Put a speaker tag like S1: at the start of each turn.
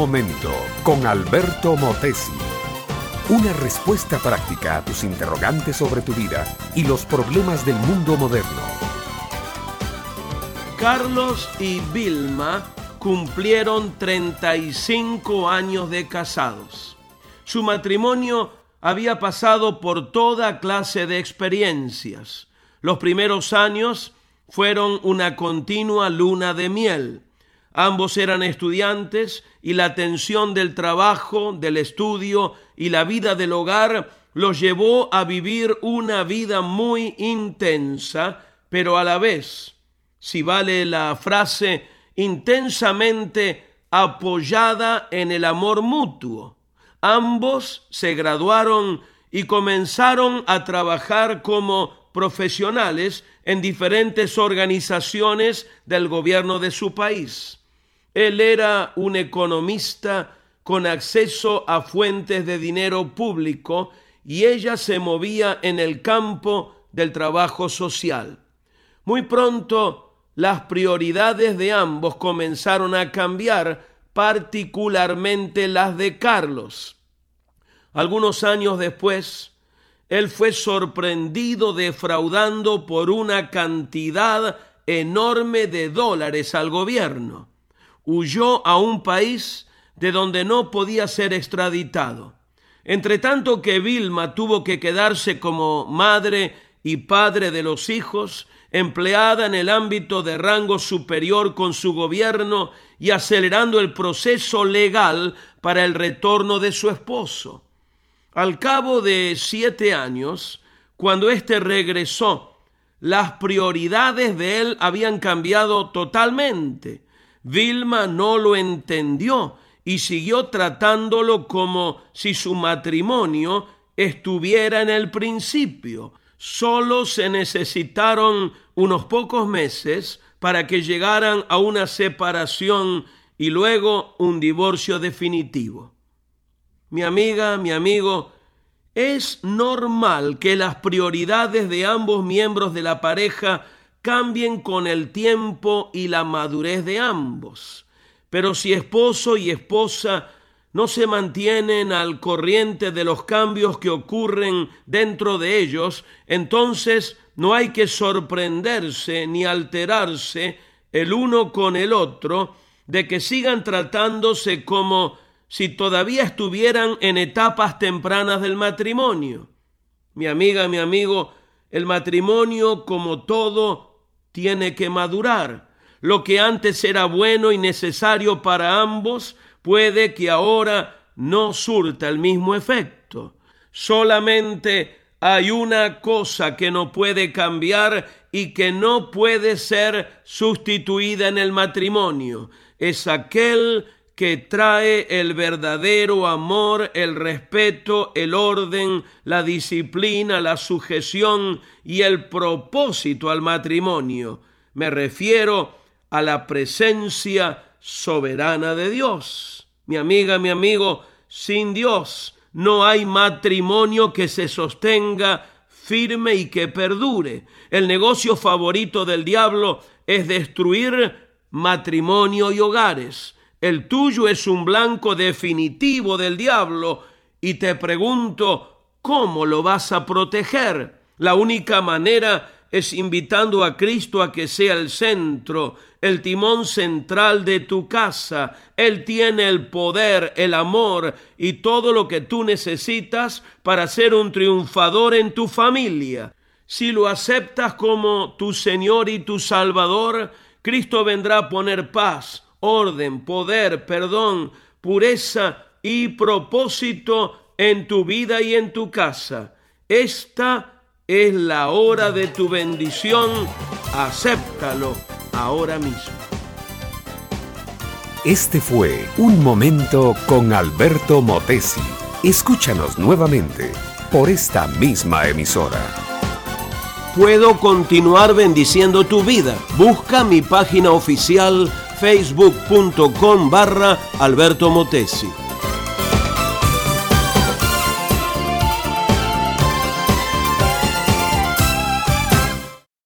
S1: momento con Alberto Motesi. Una respuesta práctica a tus interrogantes sobre tu vida y los problemas del mundo moderno.
S2: Carlos y Vilma cumplieron 35 años de casados. Su matrimonio había pasado por toda clase de experiencias. Los primeros años fueron una continua luna de miel. Ambos eran estudiantes y la tensión del trabajo, del estudio y la vida del hogar los llevó a vivir una vida muy intensa, pero a la vez, si vale la frase, intensamente apoyada en el amor mutuo. Ambos se graduaron y comenzaron a trabajar como profesionales en diferentes organizaciones del gobierno de su país. Él era un economista con acceso a fuentes de dinero público y ella se movía en el campo del trabajo social. Muy pronto las prioridades de ambos comenzaron a cambiar, particularmente las de Carlos. Algunos años después, él fue sorprendido defraudando por una cantidad enorme de dólares al gobierno. Huyó a un país de donde no podía ser extraditado. Entre tanto que Vilma tuvo que quedarse como madre y padre de los hijos, empleada en el ámbito de rango superior con su gobierno y acelerando el proceso legal para el retorno de su esposo. Al cabo de siete años, cuando éste regresó, las prioridades de él habían cambiado totalmente. Vilma no lo entendió y siguió tratándolo como si su matrimonio estuviera en el principio, Solo se necesitaron unos pocos meses para que llegaran a una separación y luego un divorcio definitivo. Mi amiga, mi amigo, es normal que las prioridades de ambos miembros de la pareja cambien con el tiempo y la madurez de ambos. Pero si esposo y esposa no se mantienen al corriente de los cambios que ocurren dentro de ellos, entonces no hay que sorprenderse ni alterarse el uno con el otro de que sigan tratándose como si todavía estuvieran en etapas tempranas del matrimonio. Mi amiga, mi amigo, el matrimonio como todo tiene que madurar. Lo que antes era bueno y necesario para ambos, puede que ahora no surta el mismo efecto. Solamente hay una cosa que no puede cambiar y que no puede ser sustituida en el matrimonio. Es aquel que trae el verdadero amor, el respeto, el orden, la disciplina, la sujeción y el propósito al matrimonio. Me refiero a la presencia soberana de Dios. Mi amiga, mi amigo, sin Dios no hay matrimonio que se sostenga firme y que perdure. El negocio favorito del diablo es destruir matrimonio y hogares. El tuyo es un blanco definitivo del diablo y te pregunto, ¿cómo lo vas a proteger? La única manera es invitando a Cristo a que sea el centro, el timón central de tu casa. Él tiene el poder, el amor y todo lo que tú necesitas para ser un triunfador en tu familia. Si lo aceptas como tu Señor y tu Salvador, Cristo vendrá a poner paz, orden, poder, perdón, pureza y propósito en tu vida y en tu casa. Esta es la hora de tu bendición. Acéptalo ahora mismo.
S1: Este fue Un Momento con Alberto Motesi. Escúchanos nuevamente por esta misma emisora.
S2: Puedo continuar bendiciendo tu vida. Busca mi página oficial facebook.com barra Alberto Motesi.